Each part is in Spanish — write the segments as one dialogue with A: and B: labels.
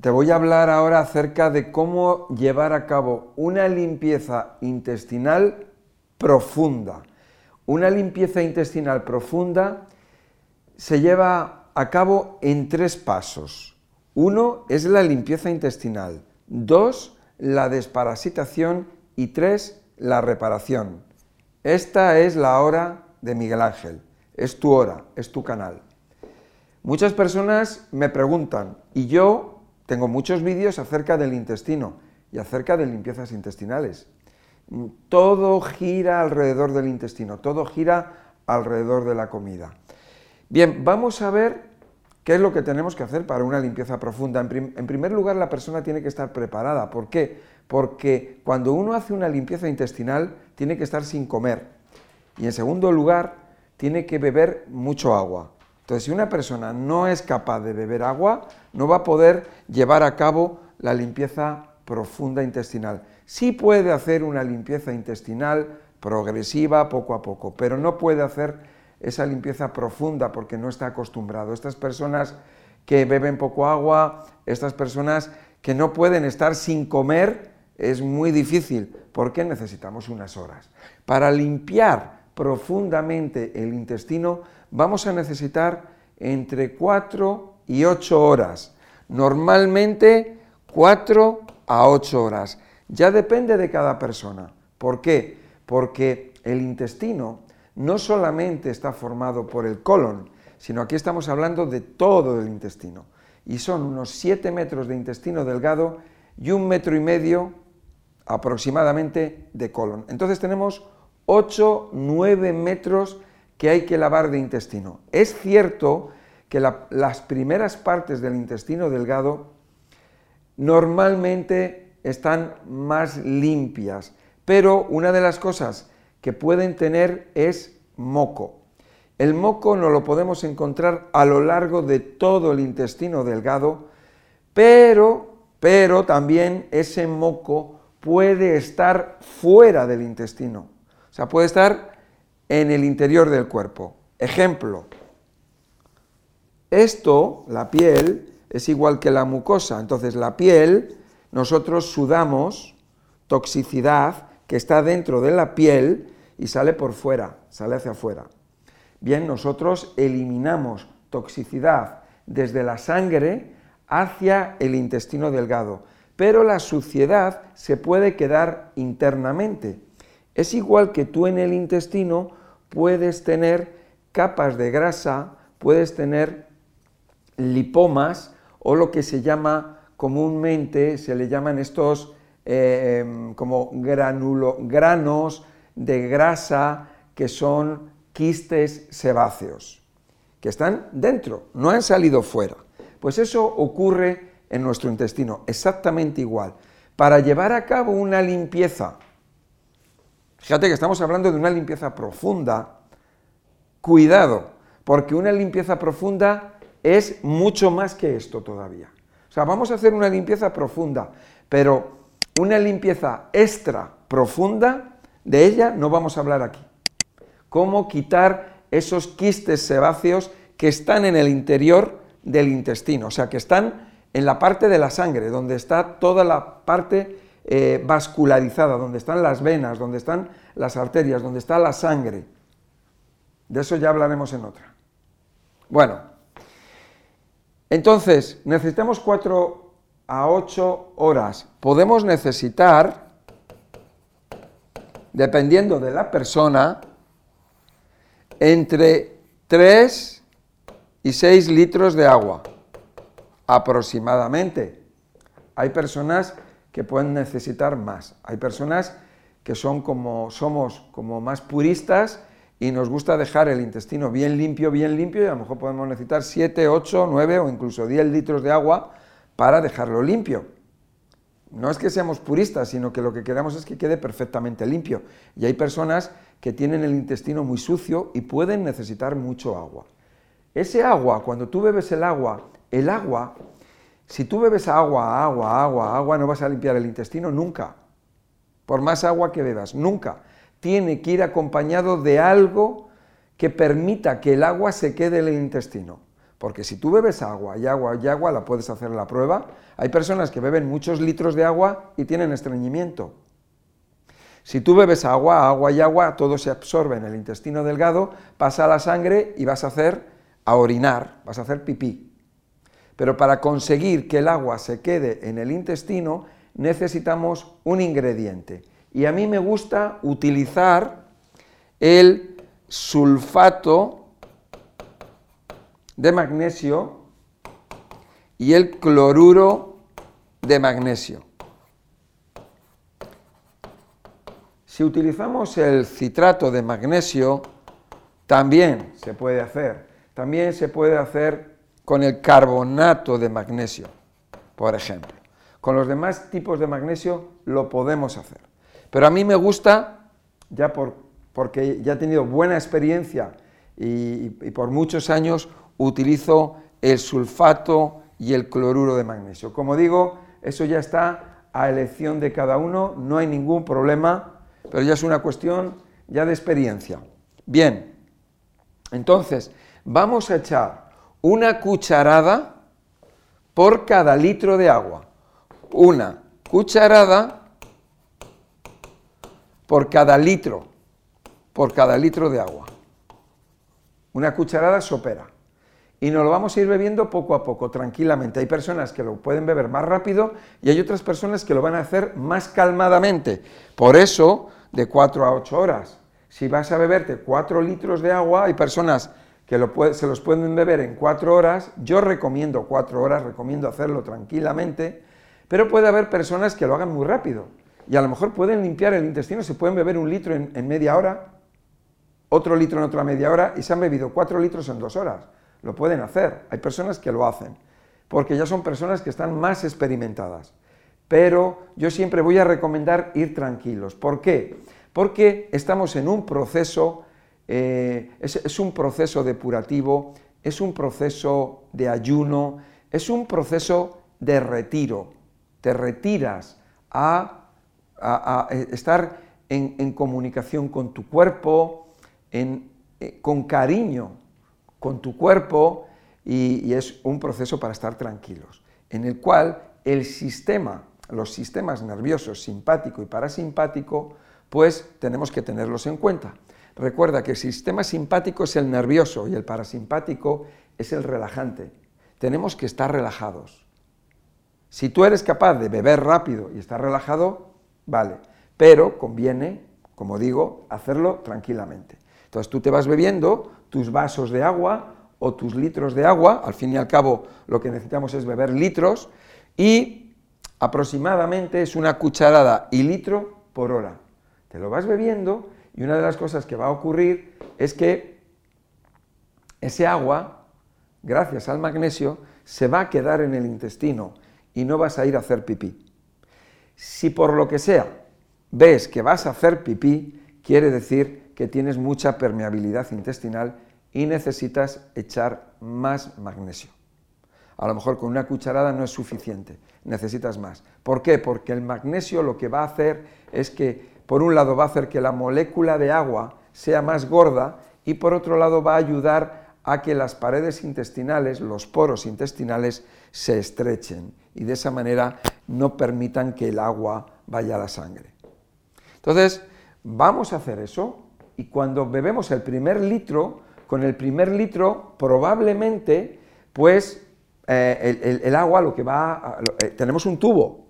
A: te voy a hablar ahora acerca de cómo llevar a cabo una limpieza intestinal profunda. Una limpieza intestinal profunda se lleva a cabo en tres pasos. Uno es la limpieza intestinal, dos, la desparasitación y tres, la reparación. Esta es la hora de Miguel Ángel, es tu hora, es tu canal. Muchas personas me preguntan, y yo tengo muchos vídeos acerca del intestino y acerca de limpiezas intestinales. Todo gira alrededor del intestino, todo gira alrededor de la comida. Bien, vamos a ver qué es lo que tenemos que hacer para una limpieza profunda. En, primer lugar, la persona tiene que estar preparada. ¿Por qué? Porque cuando uno hace una limpieza intestinal, tiene que estar sin comer. Y en segundo lugar, tiene que beber mucho agua. Entonces, si una persona no es capaz de beber agua, no va a poder llevar a cabo la limpieza profunda intestinal. Sí puede hacer una limpieza intestinal progresiva, poco a poco, pero no puede hacer esa limpieza profunda porque no está acostumbrado. Estas personas que beben poco agua, estas personas que no pueden estar sin comer, es muy difícil porque necesitamos unas horas. Para limpiar profundamente el intestino vamos a necesitar entre 4 y 8 horas. Normalmente 4 a 8 horas. Ya depende de cada persona. ¿Por qué? Porque el intestino no solamente está formado por el colon, sino aquí estamos hablando de todo el intestino. Y son unos 7 metros de intestino delgado y un metro y medio aproximadamente de colon. Entonces tenemos 8, 9 metros que hay que lavar de intestino. Es cierto que las primeras partes del intestino delgado normalmente están más limpias, pero una de las cosas que pueden tener es moco. El moco no lo podemos encontrar a lo largo de todo el intestino delgado, pero, pero también ese moco puede estar fuera del intestino. Sea, puede estar en el interior del cuerpo. Ejemplo, esto, la piel, es igual que la mucosa. Entonces, la piel, nosotros sudamos toxicidad que está dentro de la piel y sale por fuera, sale hacia afuera. Bien, nosotros eliminamos toxicidad desde la sangre hacia el intestino delgado, pero la suciedad se puede quedar internamente. Es igual que tú en el intestino puedes tener capas de grasa, puedes tener lipomas o lo que se llama comúnmente, se le llaman estos eh, em, como granulo, granos de grasa que son quistes sebáceos, que están dentro, no han salido fuera. Pues eso ocurre en nuestro intestino, exactamente igual. Para llevar a cabo una limpieza, fíjate que estamos hablando de una limpieza profunda, cuidado, porque una limpieza profunda es mucho más que esto todavía. O sea, vamos a hacer una limpieza profunda, pero una limpieza extra profunda, de ella no vamos a hablar aquí. Cómo quitar esos quistes sebáceos que están en el interior del intestino, o sea, que están en la parte de la sangre, donde está toda la parte eh, vascularizada, donde están las venas, donde están las arterias, donde está la sangre. De eso ya hablaremos en otra. Bueno, entonces, necesitamos 4 a 8 horas. Podemos necesitar, dependiendo de la persona, entre 3 y 6 litros de agua, aproximadamente. Hay personas que pueden necesitar más. Hay personas que son como somos como más puristas y nos gusta dejar el intestino bien limpio, bien limpio, y a lo mejor podemos necesitar 7, 8, 9 o incluso 10 litros de agua para dejarlo limpio. No es que seamos puristas, sino que lo que queremos es que quede perfectamente limpio. Y hay personas que tienen el intestino muy sucio y pueden necesitar mucho agua. Ese agua, cuando tú bebes el agua, el agua, si tú bebes agua, agua, agua, agua, no vas a limpiar el intestino nunca. Por más agua que bebas, nunca tiene que ir acompañado de algo que permita que el agua se quede en el intestino. Porque si tú bebes agua y agua y agua, la puedes hacer la prueba. Hay personas que beben muchos litros de agua y tienen estreñimiento. Si tú bebes agua, agua y agua, todo se absorbe en el intestino delgado, pasa a la sangre y vas a hacer a orinar, vas a hacer pipí. Pero para conseguir que el agua se quede en el intestino, necesitamos un ingrediente. Y a mí me gusta utilizar el sulfato de magnesio y el cloruro de magnesio. Si utilizamos el citrato de magnesio, también se puede hacer. También se puede hacer con el carbonato de magnesio, por ejemplo. Con los demás tipos de magnesio lo podemos hacer. Pero a mí me gusta, ya por, porque ya he tenido buena experiencia y, por muchos años, utilizo el sulfato y el cloruro de magnesio. Como digo, eso ya está a elección de cada uno, no hay ningún problema pero ya es una cuestión ya de experiencia. Bien, entonces vamos a echar una cucharada por cada litro de agua. Una cucharada por cada litro, por cada litro de agua. Una cucharada sopera. Y nos lo vamos a ir bebiendo poco a poco, tranquilamente. Hay personas que lo pueden beber más rápido y hay otras personas que lo van a hacer más calmadamente. Por eso de 4 a 8 horas. Si vas a beberte 4 litros de agua, hay personas que se los pueden beber en 4 horas, yo recomiendo 4 horas, recomiendo hacerlo tranquilamente, pero puede haber personas que lo hagan muy rápido y a lo mejor pueden limpiar el intestino, se pueden beber un litro en, en media hora, otro litro en otra media hora y se han bebido 4 litros en 2 horas. Lo pueden hacer, hay personas que lo hacen, porque ya son personas que están más experimentadas pero yo siempre voy a recomendar ir tranquilos. ¿Por qué? Porque estamos en un proceso, eh, es, un proceso depurativo, es un proceso de ayuno, es un proceso de retiro. Te retiras a, estar en, comunicación con tu cuerpo, eh, con cariño con tu cuerpo y es un proceso para estar tranquilos, en el cual el sistema los sistemas nerviosos simpático y parasimpático, pues tenemos que tenerlos en cuenta. Recuerda que el sistema simpático es el nervioso y el parasimpático es el relajante. Tenemos que estar relajados. Si tú eres capaz de beber rápido y estar relajado, vale, pero conviene, como digo, hacerlo tranquilamente. Entonces tú te vas bebiendo tus vasos de agua o tus litros de agua, al fin y al cabo lo que necesitamos es beber litros, y aproximadamente es una cucharada y litro por hora. Te lo vas bebiendo y una de las cosas que va a ocurrir es que ese agua, gracias al magnesio, se va a quedar en el intestino y no vas a ir a hacer pipí. Si por lo que sea ves que vas a hacer pipí, quiere decir que tienes mucha permeabilidad intestinal y necesitas echar más magnesio. A lo mejor con una cucharada no es suficiente, necesitas más. ¿Por qué? Porque el magnesio lo que va a hacer es que, por un lado, va a hacer que la molécula de agua sea más gorda y por otro lado va a ayudar a que las paredes intestinales, los poros intestinales, se estrechen y de esa manera no permitan que el agua vaya a la sangre. Entonces, vamos a hacer eso y cuando bebemos el primer litro, con el primer litro probablemente pues eh, el, agua lo que va, eh, tenemos un tubo,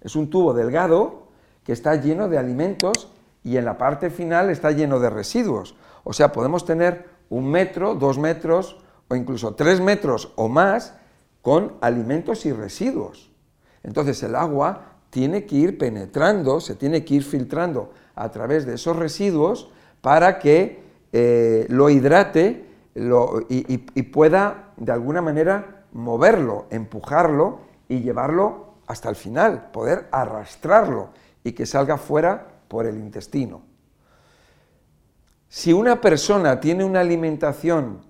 A: es un tubo delgado que está lleno de alimentos y en la parte final está lleno de residuos. O sea, podemos tener un metro, dos metros o incluso tres metros o más con alimentos y residuos. Entonces el agua tiene que ir penetrando, se tiene que ir filtrando a través de esos residuos para que eh, lo hidrate y pueda de alguna manera moverlo, empujarlo y llevarlo hasta el final, poder arrastrarlo y que salga fuera por el intestino. Si una persona tiene una alimentación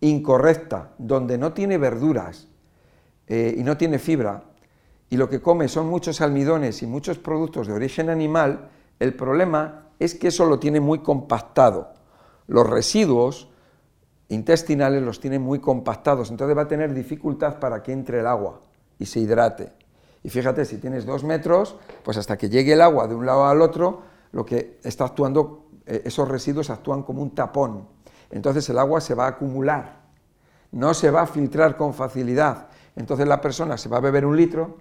A: incorrecta, donde no tiene verduras eh, y no tiene fibra, y lo que come son muchos almidones y muchos productos de origen animal, el problema es que eso lo tiene muy compactado. Los residuos intestinales los tiene muy compactados, entonces va a tener dificultad para que entre el agua y se hidrate. Y fíjate, si tienes dos metros, pues hasta que llegue el agua de un lado al otro, lo que está actuando, eh, esos residuos actúan como un tapón. Entonces el agua se va a acumular, no se va a filtrar con facilidad. Entonces la persona se va a beber un litro,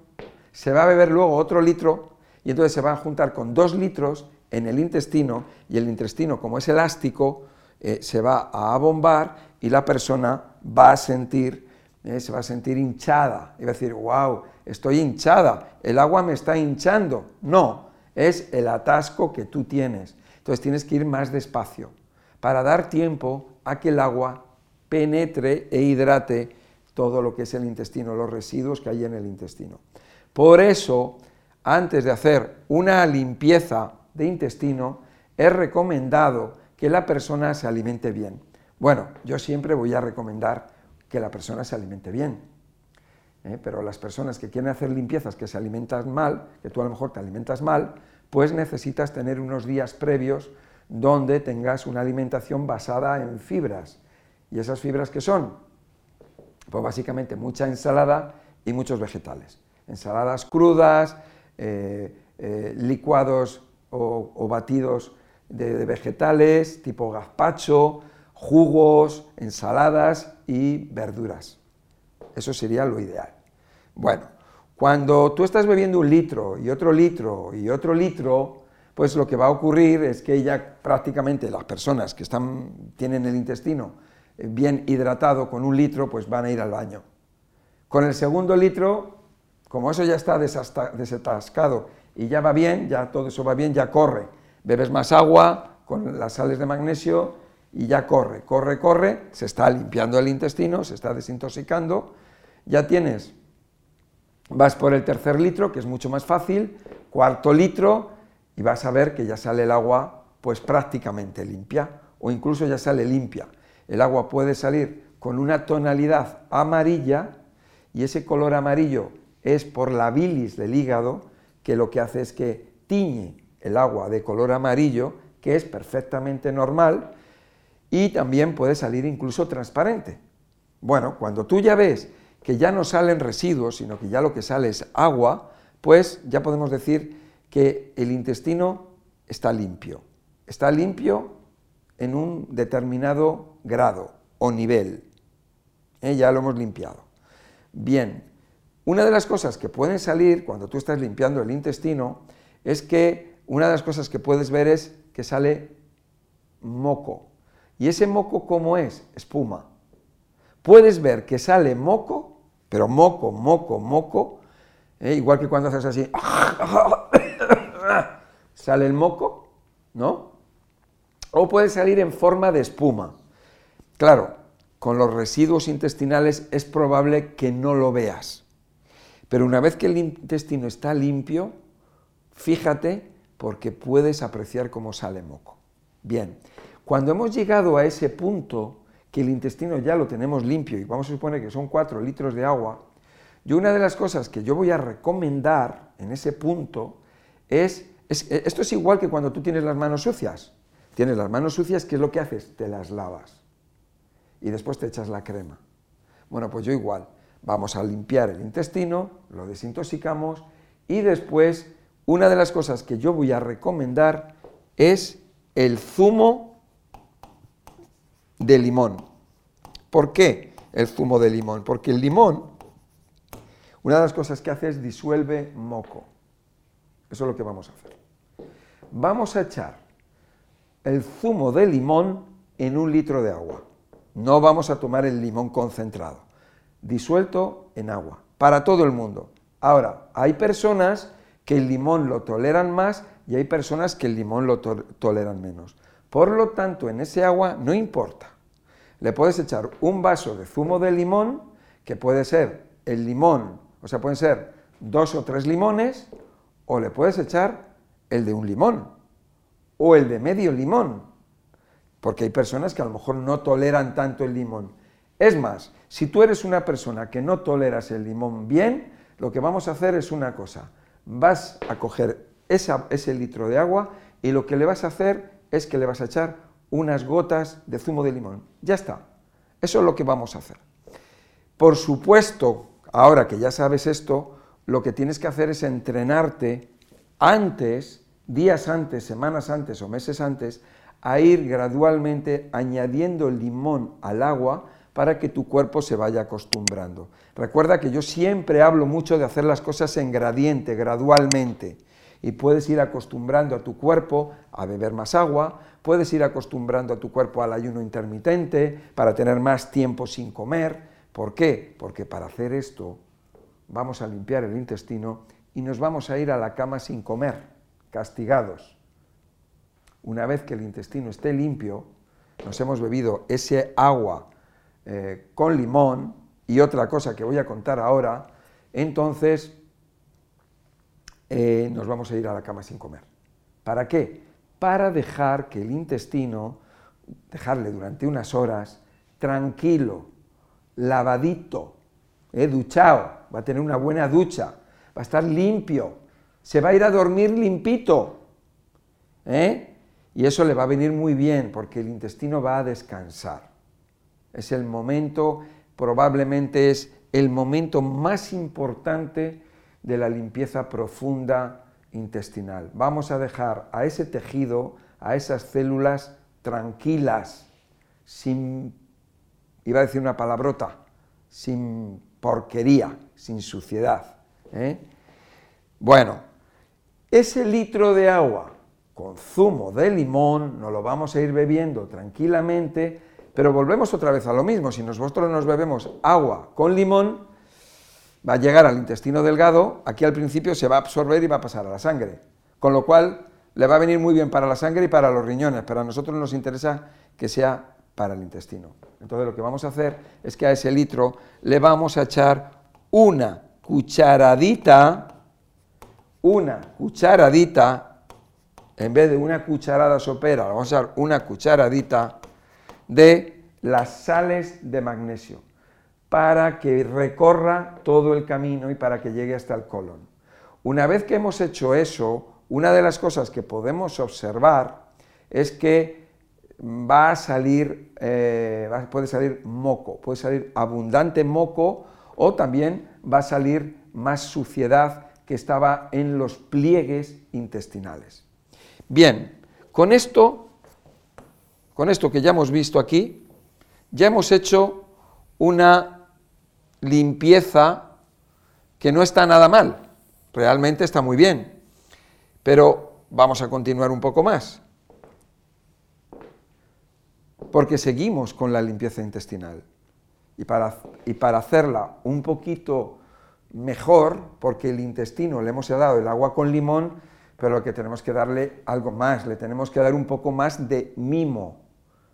A: se va a beber luego otro litro, y entonces se va a juntar con dos litros en el intestino, y el intestino, como es elástico, eh, se va a abombar y la persona va a sentir, eh, se va a sentir hinchada, y va a decir, wow, estoy hinchada, el agua me está hinchando. No, es el atasco que tú tienes. Entonces tienes que ir más despacio para dar tiempo a que el agua penetre e hidrate todo lo que es el intestino, los residuos que hay en el intestino. Por eso, antes de hacer una limpieza de intestino, es recomendado que la persona se alimente bien. Bueno, yo siempre voy a recomendar que la persona se alimente bien, ¿eh? pero las personas que quieren hacer limpiezas que se alimentan mal, que tú a lo mejor te alimentas mal, pues necesitas tener unos días previos donde tengas una alimentación basada en fibras. ¿Y esas fibras qué son? Pues básicamente mucha ensalada y muchos vegetales. Ensaladas crudas, eh, eh, licuados o, batidos de, vegetales, tipo gazpacho, jugos, ensaladas y verduras. Eso sería lo ideal. Bueno, cuando tú estás bebiendo un litro y otro litro y otro litro, pues lo que va a ocurrir es que ya prácticamente las personas que están, tienen el intestino eh, bien hidratado con un litro, pues van a ir al baño. Con el segundo litro, como eso ya está desatascado y ya va bien, ya todo eso va bien, ya corre. Bebes más agua con las sales de magnesio y ya corre, corre, corre, se está limpiando el intestino, se está desintoxicando, ya tienes, vas por el tercer litro, que es mucho más fácil, cuarto litro, y vas a ver que ya sale el agua pues prácticamente limpia, o incluso ya sale limpia. El agua puede salir con una tonalidad amarilla, y ese color amarillo es por la bilis del hígado, que lo que hace es que tiñe el agua de color amarillo, que es perfectamente normal, y también puede salir incluso transparente. Bueno, cuando tú ya ves que ya no salen residuos, sino que ya lo que sale es agua, pues ya podemos decir que el intestino está limpio. Está limpio en un determinado grado o nivel. ¿Eh? Ya lo hemos limpiado. Bien, una de las cosas que pueden salir cuando tú estás limpiando el intestino es que una de las cosas que puedes ver es que sale moco. ¿Y ese moco cómo es? Espuma. Puedes ver que sale moco, pero moco, moco, moco, ¿eh? igual que cuando haces así, sale el moco, ¿no? O puede salir en forma de espuma. Claro, con los residuos intestinales es probable que no lo veas. Pero una vez que el intestino está limpio, fíjate porque puedes apreciar cómo sale moco. Bien, cuando hemos llegado a ese punto, que el intestino ya lo tenemos limpio y vamos a suponer que son 4 litros de agua, yo una de las cosas que yo voy a recomendar en ese punto es, esto es igual que cuando tú tienes las manos sucias. Tienes las manos sucias, ¿qué es lo que haces? Te las lavas y después te echas la crema. Bueno, pues yo igual. Vamos a limpiar el intestino, lo desintoxicamos y después una de las cosas que yo voy a recomendar es el zumo de limón. ¿Por qué el zumo de limón? Porque el limón, una de las cosas que hace es disuelve moco. Eso es lo que vamos a hacer. Vamos a echar el zumo de limón en un litro de agua. No vamos a tomar el limón concentrado disuelto en agua, para todo el mundo. Ahora, hay personas que el limón lo toleran más y hay personas que el limón lo toleran menos. Por lo tanto, en ese agua no importa. Le puedes echar un vaso de zumo de limón, que puede ser el limón, o sea, pueden ser dos o tres limones, o le puedes echar el de un limón, o el de medio limón, porque hay personas que a lo mejor no toleran tanto el limón. Es más, si tú eres una persona que no toleras el limón bien, lo que vamos a hacer es una cosa. Vas a coger ese litro de agua y lo que le vas a hacer es que le vas a echar unas gotas de zumo de limón. Ya está. Eso es lo que vamos a hacer. Por supuesto, ahora que ya sabes esto, lo que tienes que hacer es entrenarte antes, días antes, semanas antes o meses antes, a ir gradualmente añadiendo el limón al agua para que tu cuerpo se vaya acostumbrando. Recuerda que yo siempre hablo mucho de hacer las cosas en gradiente, gradualmente, y puedes ir acostumbrando a tu cuerpo a beber más agua, puedes ir acostumbrando a tu cuerpo al ayuno intermitente para tener más tiempo sin comer. ¿Por qué? Porque para hacer esto vamos a limpiar el intestino y nos vamos a ir a la cama sin comer, castigados. Una vez que el intestino esté limpio, nos hemos bebido ese agua eh, con limón y otra cosa que voy a contar ahora, entonces eh, nos vamos a ir a la cama sin comer. ¿Para qué? Para dejar que el intestino, dejarle durante unas horas, tranquilo, lavadito, eh, duchado, va a tener una buena ducha, va a estar limpio, se va a ir a dormir limpito. ¿eh? Y eso le va a venir muy bien porque el intestino va a descansar. Es el momento, probablemente es el momento más importante de la limpieza profunda intestinal. Vamos a dejar a ese tejido, a esas células tranquilas, sin, iba a decir una palabrota, sin porquería, sin suciedad. ¿eh? Bueno, ese litro de agua con zumo de limón nos lo vamos a ir bebiendo tranquilamente, pero volvemos otra vez a lo mismo. Si nosotros nos bebemos agua con limón, va a llegar al intestino delgado, aquí al principio se va a absorber y va a pasar a la sangre. Con lo cual le va a venir muy bien para la sangre y para los riñones, pero a nosotros nos interesa que sea para el intestino. Entonces lo que vamos a hacer es que a ese litro le vamos a echar una cucharadita, una cucharadita, en vez de una cucharada sopera, vamos a echar una cucharadita de las sales de magnesio para que recorra todo el camino y para que llegue hasta el colon. Una vez que hemos hecho eso, una de las cosas que podemos observar es que va a salir, eh, puede salir moco, puede salir abundante moco o también va a salir más suciedad que estaba en los pliegues intestinales. Bien, con esto, con esto que ya hemos visto aquí, ya hemos hecho una limpieza que no está nada mal, realmente está muy bien, pero vamos a continuar un poco más. Porque seguimos con la limpieza intestinal. Y para, y para hacerla un poquito mejor, porque el intestino le hemos dado el agua con limón, pero lo que tenemos que darle algo más, le tenemos que dar un poco más de mimo,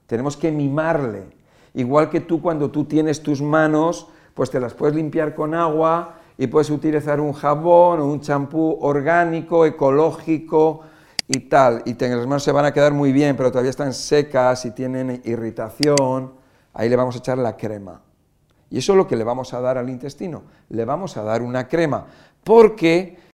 A: tenemos que mimarle. Igual que tú cuando tú tienes tus manos, pues te las puedes limpiar con agua y puedes utilizar un jabón o un champú orgánico, ecológico, y tal, y las manos se van a quedar muy bien, pero todavía están secas y tienen irritación, ahí le vamos a echar la crema. Y eso es lo que le vamos a dar al intestino, le vamos a dar una crema, porque